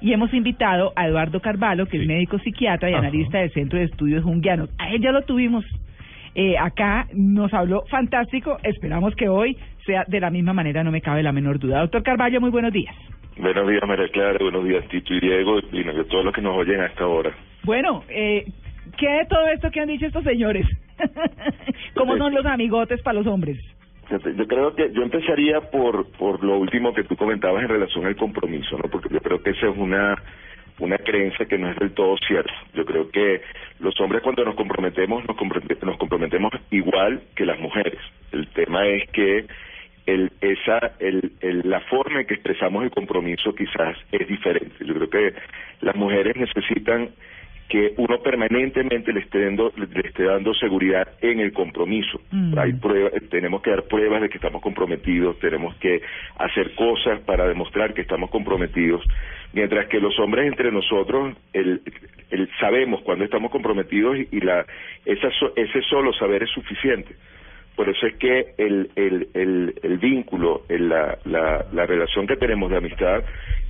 y hemos invitado a Eduardo Carvalho, que es médico psiquiatra y analista del Centro de Estudios Jungianos. A él ya lo tuvimos eh, acá, nos habló fantástico, esperamos que hoy sea de la misma manera, no me cabe la menor duda. Doctor Carvalho, muy buenos días. Buenos días, María Clara, buenos días, Tito y Diego, y a todos los que nos oyen a esta hora. Bueno, eh, ¿qué de todo esto que han dicho estos señores? ¿Cómo son los amigotes para los hombres? Yo creo que yo empezaría por por lo último que tú comentabas en relación al compromiso, ¿no? Porque yo creo que esa es una una creencia que no es del todo cierta. Yo creo que los hombres cuando nos comprometemos nos, nos comprometemos igual que las mujeres. El tema es que el, esa, el, el, la forma en que expresamos el compromiso quizás es diferente. Yo creo que las mujeres necesitan que uno permanentemente le esté dando, le esté dando seguridad en el compromiso. Mm. Hay pruebas, tenemos que dar pruebas de que estamos comprometidos, tenemos que hacer cosas para demostrar que estamos comprometidos, mientras que los hombres entre nosotros el, el sabemos cuando estamos comprometidos y, la esa, ese solo saber es suficiente. Por eso es que el, el, el, el vínculo, la, la, la relación que tenemos de amistad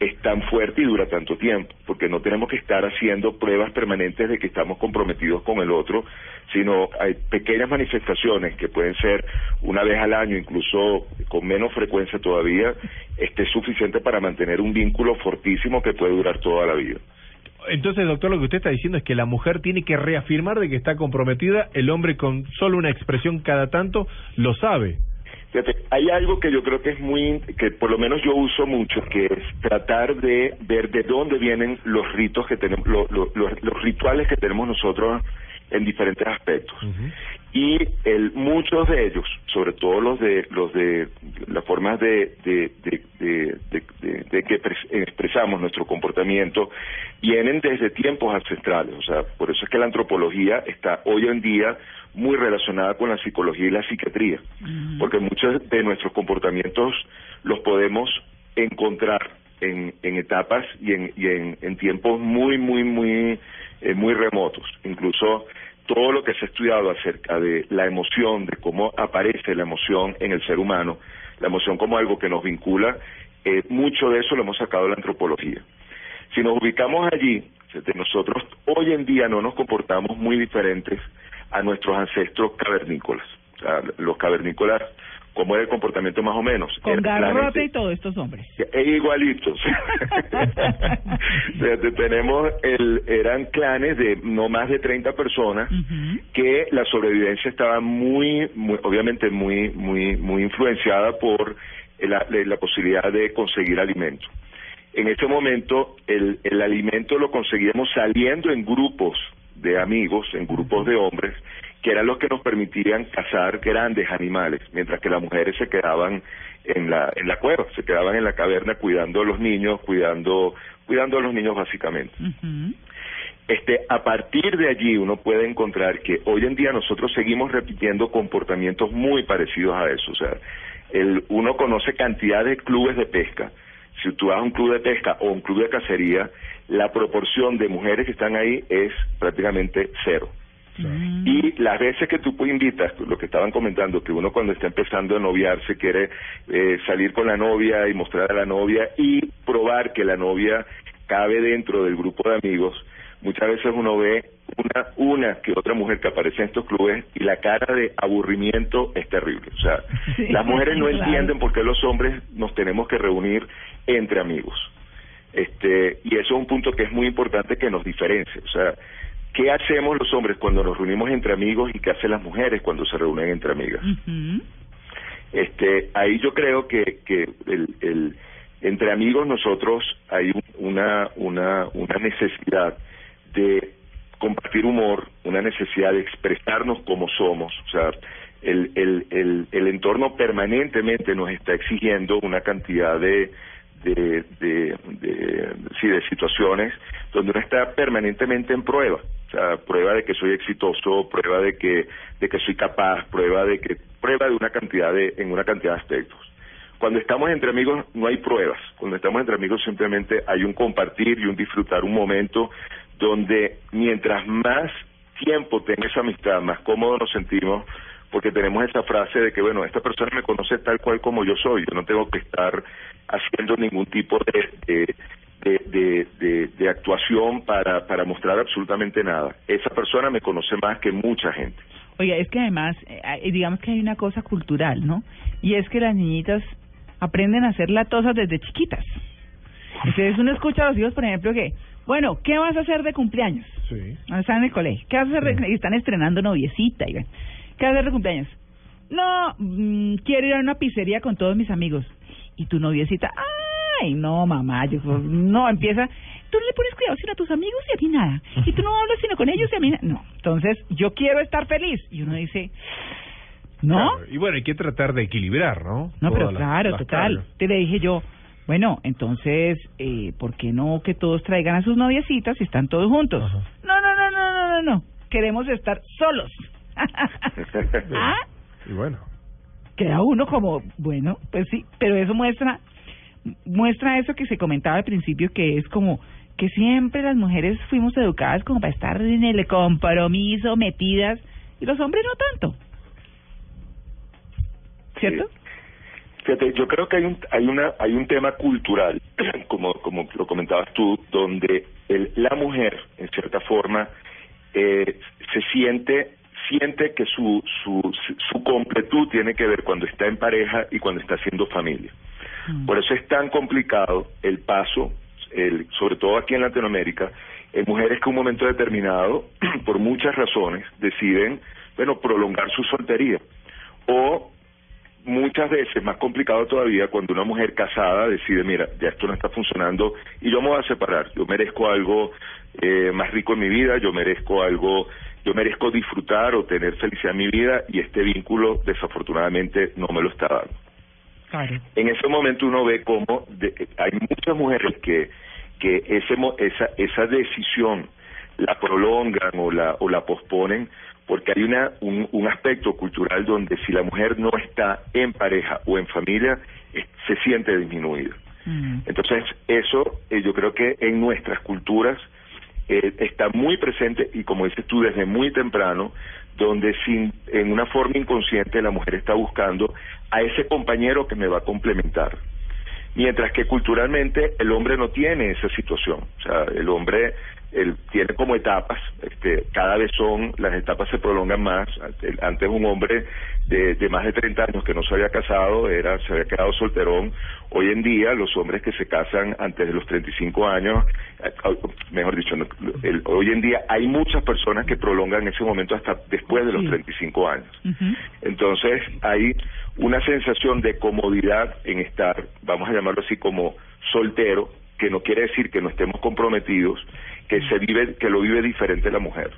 es tan fuerte y dura tanto tiempo, porque no tenemos que estar haciendo pruebas permanentes de que estamos comprometidos con el otro, sino hay pequeñas manifestaciones que pueden ser una vez al año, incluso con menos frecuencia todavía, este es suficiente para mantener un vínculo fortísimo que puede durar toda la vida. Entonces, doctor, lo que usted está diciendo es que la mujer tiene que reafirmar de que está comprometida, el hombre con solo una expresión cada tanto lo sabe. Fíjate, hay algo que yo creo que es muy, que por lo menos yo uso mucho, que es tratar de ver de dónde vienen los ritos que tenemos, los rituales que tenemos nosotros en diferentes aspectos. Y el, muchos de ellos, sobre todo los de los de las formas de, de, de, de, que expresamos nuestro comportamiento, vienen desde tiempos ancestrales. O sea, por eso es que la antropología está hoy en día muy relacionada con la psicología y la psiquiatría, porque muchos de nuestros comportamientos los podemos encontrar en, en etapas y en, y en, en tiempos muy, muy, muy, eh, muy remotos. Incluso todo lo que se ha estudiado acerca de la emoción, de cómo aparece la emoción en el ser humano, la emoción como algo que nos vincula, eh, mucho de eso lo hemos sacado de la antropología. Si nos ubicamos allí, nosotros hoy en día no nos comportamos muy diferentes a nuestros ancestros cavernícolas. O sea, los cavernícolas, ¿cómo era el comportamiento más o menos? Con garrote y todos estos hombres. Igualitos. tenemos, el, eran clanes de no más de 30 personas que la sobrevivencia estaba muy, muy, obviamente muy, muy, muy influenciada por la, la posibilidad de conseguir alimento. En ese momento el, el alimento lo conseguíamos saliendo en grupos de amigos, en grupos de hombres, que eran los que nos permitían cazar grandes animales, mientras que las mujeres se quedaban en la, en la cueva, se quedaban en la caverna cuidando a los niños, cuidando, cuidando a los niños básicamente. Este, a partir de allí uno puede encontrar que hoy en día nosotros seguimos repitiendo comportamientos muy parecidos a eso. O sea, el, uno conoce cantidad de clubes de pesca. Si tú vas a un club de pesca o un club de cacería, la proporción de mujeres que están ahí es prácticamente cero. Mm. Y las veces que tú invitas, lo que estaban comentando, que uno cuando está empezando a noviarse quiere eh, salir con la novia y mostrar a la novia y probar que la novia cabe dentro del grupo de amigos, muchas veces uno ve una, una que otra mujer que aparece en estos clubes y la cara de aburrimiento es terrible. O sea, las mujeres no entienden por qué los hombres nos tenemos que reunir entre amigos. Este, y eso es un punto que es muy importante que nos diferencie. O sea, ¿qué hacemos los hombres cuando nos reunimos entre amigos y qué hacen las mujeres cuando se reúnen entre amigas? Este, ahí yo creo que, que el, el, entre amigos nosotros hay una, una, una necesidad de compartir humor, una necesidad de expresarnos como somos. O sea, el, el, el, el entorno permanentemente nos está exigiendo una cantidad de, de, de, sí, de situaciones donde uno está permanentemente en prueba. O sea, prueba de que soy exitoso, prueba de que, de que soy capaz, prueba de que, prueba de una cantidad de, en una cantidad de aspectos. Cuando estamos entre amigos no hay pruebas. Cuando estamos entre amigos simplemente hay un compartir y un disfrutar un momento donde mientras más tiempo tenga esa amistad, más cómodo nos sentimos, porque tenemos esa frase de que, bueno, esta persona me conoce tal cual como yo soy, yo no tengo que estar haciendo ningún tipo de, de, de, de actuación para, para mostrar absolutamente nada. Esa persona me conoce más que mucha gente. Oiga, es que además, eh, digamos que hay una cosa cultural, ¿no? Y es que las niñitas aprenden a hacer latosas desde chiquitas. Entonces uno escucha a los hijos, por ejemplo, que, bueno, ¿qué vas a hacer de cumpleaños? Sí. Están en el colegio. ¿Qué vas a hacer? De, y están estrenando noviecita. Y, ¿Qué vas a hacer de cumpleaños? No, mm, quiero ir a una pizzería con todos mis amigos. ¿Y tu noviecita? Ay, no, mamá. Yo, no, empieza. Tú no le pones cuidado sino a tus amigos y a ti nada. Y tú no hablas sino con ellos y a mí nada. No. Entonces, yo quiero estar feliz. Y uno dice, ¿no? Claro, Y bueno, hay que tratar de equilibrar, ¿no? No, pero las- claro, las total. cargas. Te le dije yo, bueno, entonces, eh, ¿por qué no que todos traigan a sus noviecitas y están todos juntos? Ajá. No, no, no, no, no, no, no. Queremos estar solos. ¿Ah? Y bueno. Queda uno como, bueno, pues sí, pero eso muestra, muestra eso que se comentaba al principio, que es como que siempre las mujeres fuimos educadas como para estar en el compromiso, metidas, y los hombres no tanto. ¿Cierto? Sí. Fíjate, yo creo que hay un hay una hay un tema cultural, como como lo comentabas tú, donde el, la mujer en cierta forma eh, se siente siente que su su su completud tiene que ver cuando está en pareja y cuando está haciendo familia. Mm. Por eso es tan complicado el paso, el, sobre todo aquí en Latinoamérica, en mujeres que en un momento determinado, por muchas razones, deciden, bueno, prolongar su soltería. O muchas veces, más complicado todavía, cuando una mujer casada decide, mira, ya esto no está funcionando y yo me voy a separar, yo merezco algo eh, más rico en mi vida, yo merezco algo, yo merezco disfrutar o tener felicidad en mi vida y este vínculo desafortunadamente no me lo está dando Claro. en ese momento uno ve cómo de- hay muchas mujeres que que ese esa esa decisión la prolongan o la o la posponen porque hay una un, un aspecto cultural donde si la mujer no está en pareja o en familia se siente disminuida. Mm. entonces eso eh, yo creo que en nuestras culturas eh, está muy presente y como dices tú desde muy temprano donde sin en una forma inconsciente la mujer está buscando a ese compañero que me va a complementar. Mientras que culturalmente el hombre no tiene esa situación. O sea el hombre él tiene como etapas este cada vez son las etapas se prolongan más antes un hombre de, de más de 30 años que no se había casado era se había quedado solterón hoy en día los hombres que se casan antes de los 35 años eh, mejor dicho el- hoy en día hay muchas personas que prolongan ese momento hasta después de los Sí. 35 años Ujú. entonces hay una sensación de comodidad en estar, vamos a llamarlo así como soltero, que no quiere decir que no estemos comprometidos, que se vive, que lo vive diferente la mujer.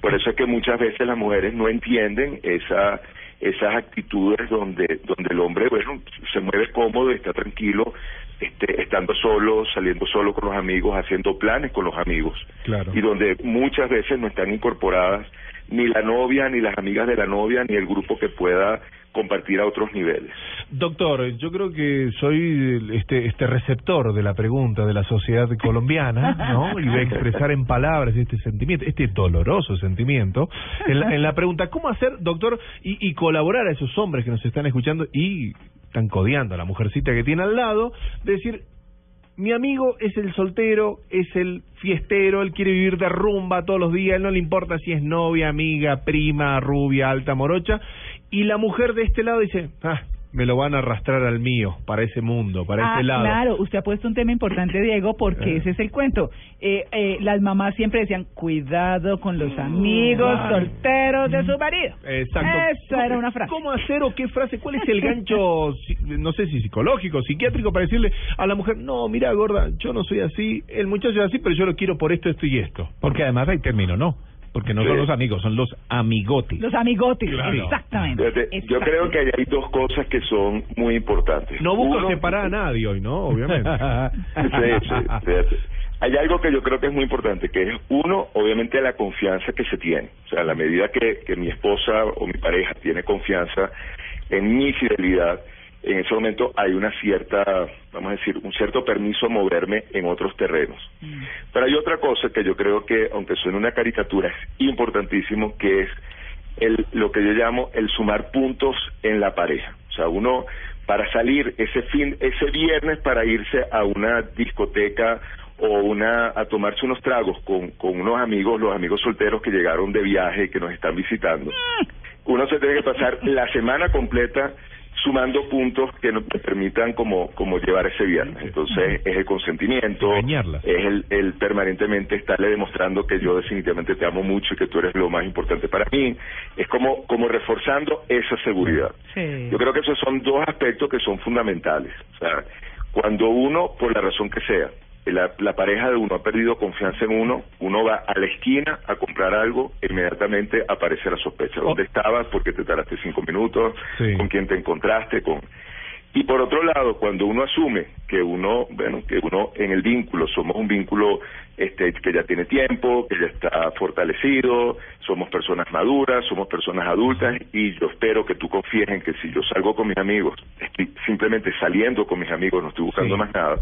Por eso es que muchas veces las mujeres no entienden esa esas actitudes donde donde el hombre bueno se mueve cómodo, está tranquilo, este, estando solo, saliendo solo con los amigos, haciendo planes con los amigos Claro. y donde muchas veces no están incorporadas ni la novia, ni las amigas de la novia, ni el grupo que pueda compartir a otros niveles. Doctor, yo creo que soy este este receptor de la pregunta de la sociedad colombiana, ¿no? Y voy a expresar en palabras este sentimiento, este doloroso sentimiento, en la, en la pregunta, ¿cómo hacer, doctor, y, y colaborar a esos hombres que nos están escuchando y están codeando a la mujercita que tiene al lado, de decir, mi amigo es el soltero, es el fiestero, él quiere vivir de rumba todos los días, él no le importa si es novia, amiga, prima, rubia, alta, morocha, y la mujer de este lado dice, ah, me lo van a arrastrar al mío, para ese mundo, para Ah, ese lado. Claro, usted ha puesto un tema importante, Diego, porque Eh. ese es el cuento. Eh, eh, las mamás siempre decían, cuidado con los amigos Claro. solteros de su marido. Exacto. Esa era una frase. ¿Cómo hacer o qué frase? ¿Cuál es el gancho, no sé si psicológico, psiquiátrico, para decirle a la mujer, no, mira, gorda, yo no soy así, el muchacho es así, pero yo lo quiero por esto, esto y esto? Porque además hay término, ¿no? Porque no Sí. son los amigos, son los amigotis. Los amigotes, Claro. exactamente. Yo creo que hay dos cosas que son muy importantes. No busco Uno- separar a nadie hoy, ¿no? Obviamente. Sí, sí, fíjate. Hay algo que yo creo que es muy importante, que es uno, obviamente la confianza que se tiene. O sea, a la medida que, que mi esposa o mi pareja tiene confianza en mi fidelidad, en ese momento hay una cierta, vamos a decir, un cierto permiso a moverme en otros terrenos. Pero hay otra cosa que yo creo que, aunque suene una caricatura, es importantísimo, que es el, lo que yo llamo el sumar puntos en la pareja. O sea, uno para salir ese fin, ese viernes para irse a una discoteca o una a tomarse unos tragos con, con unos amigos, los amigos solteros que llegaron de viaje y que nos están visitando. Uno se tiene que pasar la semana completa sumando puntos que nos permitan como como llevar ese viernes. Entonces es el consentimiento, es el, el permanentemente estarle demostrando que yo definitivamente te amo mucho y que tú eres lo más importante para mí. Es como como reforzando esa seguridad. Sí. Yo creo que esos son dos aspectos que son fundamentales. O sea, cuando uno, por la razón que sea, la, la pareja de uno ha perdido confianza en uno, uno va a la esquina a comprar algo, e inmediatamente aparece la sospecha. ¿Dónde estabas? ¿Por qué te tardaste cinco minutos? Sí. ¿Con quién te encontraste? con Y por otro lado, cuando uno asume que uno, bueno, que uno en el vínculo somos un vínculo este, que ya tiene tiempo, que ya está fortalecido, somos personas maduras, somos personas adultas y yo espero que tú confíes en que si yo salgo con mis amigos, estoy simplemente saliendo con mis amigos, no estoy buscando Sí. más nada.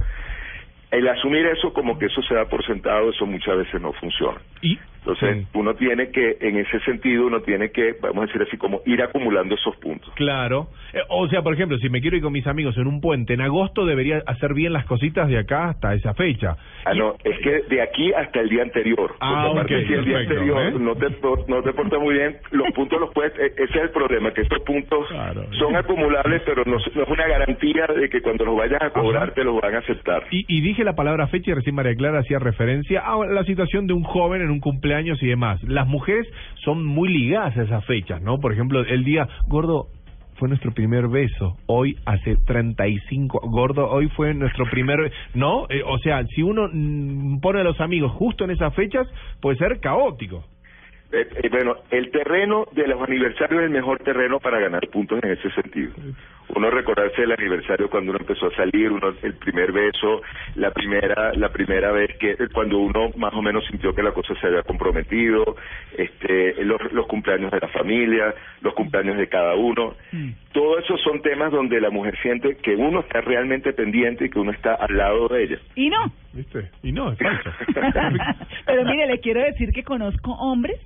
El asumir eso como que eso se da por sentado, eso muchas veces no funciona. Y Entonces, Sí. uno tiene que, en ese sentido, uno tiene que, vamos a decir así, como ir acumulando esos puntos. Claro. Eh, O sea, por ejemplo, si me quiero ir con mis amigos en un puente en agosto, debería hacer bien las cositas de acá hasta esa fecha. Ah, no, es que de aquí hasta el día anterior. Ah, ok, si el día anterior ¿eh? no te no te portas muy bien, los puntos los puedes, e- ese es el problema, que estos puntos Claro. son acumulables, pero no, no es una garantía de que cuando los vayas a cobrar Ajá. te los van a aceptar. Y, y dije la palabra fecha y recién María Clara hacía referencia a la situación de un joven en un cumpleaños y demás. Las mujeres son muy ligadas a esas fechas, ¿no? Por ejemplo, el día, gordo, fue nuestro primer beso. Hoy hace 35, gordo, hoy fue nuestro primer, ¿no? Eh, o sea, si uno mm, pone a los amigos justo en esas fechas, puede ser caótico. Eh, eh, bueno, el terreno de los aniversarios es el mejor terreno para ganar puntos en ese sentido. Uno recordarse el aniversario cuando uno empezó a salir, uno el primer beso, la primera la primera vez que cuando uno más o menos sintió que la cosa se había comprometido, este los, los cumpleaños de la familia, los cumpleaños de cada uno. Mm. Todo eso son temas donde la mujer siente que uno está realmente pendiente y que uno está al lado de ella. Y no. ¿Viste? Y no, es falso. Pero mire, le quiero decir que conozco hombres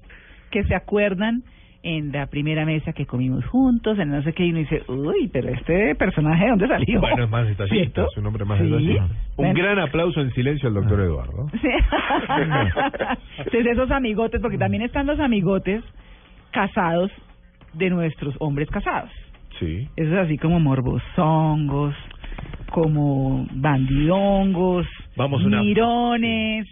que se acuerdan en la primera mesa que comimos juntos, en no sé qué, y uno dice, uy, pero este personaje, ¿de dónde salió? Bueno, es más detallista, es un hombre más Sí. detallista. Un gran aplauso en silencio al doctor Eduardo. Sí. Entonces esos amigotes, porque también están los amigotes casados de nuestros hombres casados. Sí. Esos así como morbosongos, como bandidongos, Vamos una- mirones,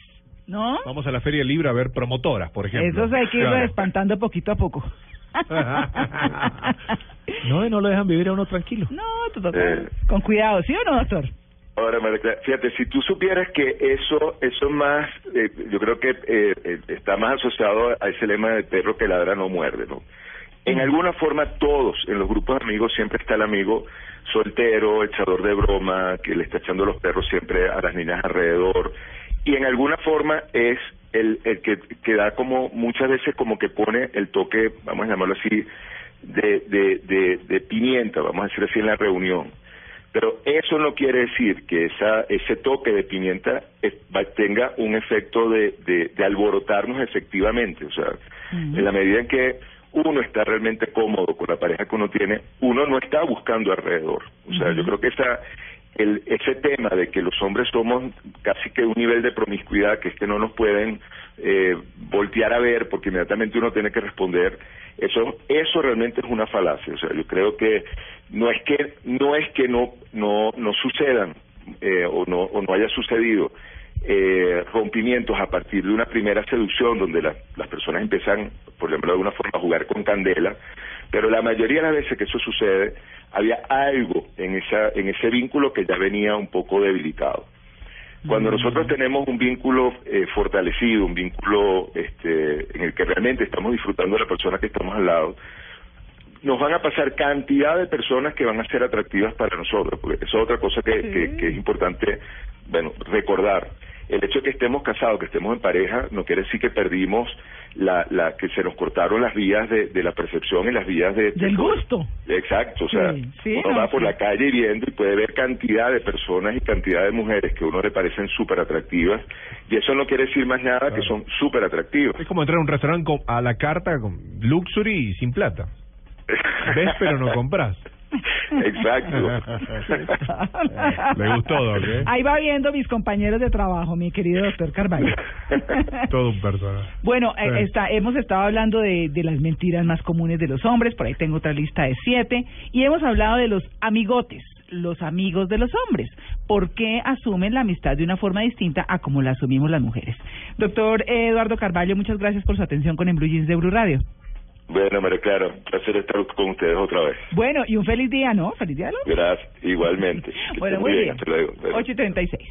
¿no? Vamos a la Feria del Libro a ver promotoras, por ejemplo. Esos hay que irlos Claro. espantando poquito a poco. No, y no lo dejan vivir a uno tranquilo. No, Eh. con cuidado, ¿sí o no, doctor? Ahora, fíjate, si tú supieras que eso, eso más, eh, yo creo que eh, eh, está más asociado a ese lema de perro que ladra no muerde, ¿no? En alguna forma todos, en los grupos de amigos siempre está el amigo soltero, echador de broma, que le está echando los perros siempre a las niñas alrededor, y en alguna forma es el, el que, que da como muchas veces como que pone el toque, vamos a llamarlo así, de, de, de, de pimienta, vamos a decir así, en la reunión. Pero eso no quiere decir que esa, ese toque de pimienta es- va- tenga un efecto de, de, de alborotarnos efectivamente. O sea, en la medida en que uno está realmente cómodo con la pareja que uno tiene, uno no está buscando alrededor. O sea, yo creo que esa, el, ese tema de que los hombres somos casi que un nivel de promiscuidad que es que no nos pueden eh, voltear a ver porque inmediatamente uno tiene que responder eso eso realmente es una falacia. O sea yo creo que no es que no es que no no no sucedan eh, o no o no haya sucedido eh, rompimientos a partir de una primera seducción donde la- las personas empiezan, por ejemplo, de alguna forma a jugar con candela, pero la mayoría de las veces que eso sucede, había algo en, esa, en ese vínculo que ya venía un poco debilitado. Cuando nosotros tenemos un vínculo eh, fortalecido, un vínculo este, en el que realmente estamos disfrutando de la persona que estamos al lado, nos van a pasar cantidad de personas que van a ser atractivas para nosotros, porque eso es otra cosa que, que, que es importante, bueno, recordar. El hecho de que estemos casados, que estemos en pareja, no quiere decir que perdimos la, la que se nos cortaron las vías de, de la percepción y las vías de, Del gusto. Exacto, o sea, Sí, sí, uno no, va por sí. la calle viendo y puede ver cantidad de personas y cantidad de mujeres que a uno le parecen súper atractivas y eso no quiere decir más nada que son súper atractivas. Es como entrar a un restaurante con- a la carta con luxury y sin plata. Ves pero no compras. Exacto. Le gustó, Doc, ¿eh? Ahí va viendo mis compañeros de trabajo, mi querido doctor Carvalho. Todo un personaje. Bueno, eh, está, hemos estado hablando de, de las mentiras más comunes de los hombres, por ahí tengo otra lista de siete, y hemos hablado de los amigotes, los amigos de los hombres, por qué asumen la amistad de una forma distinta a como la asumimos las mujeres. Doctor Eduardo Carvalho, muchas gracias por su atención con el Blue Jeans de Blue Radio. Bueno, María Clara, un placer estar con ustedes otra vez. Bueno, y un feliz día, ¿no? Feliz día, ¿no? Gracias, igualmente. Bueno, muy bien. Hasta luego. Bueno. 8 y 36.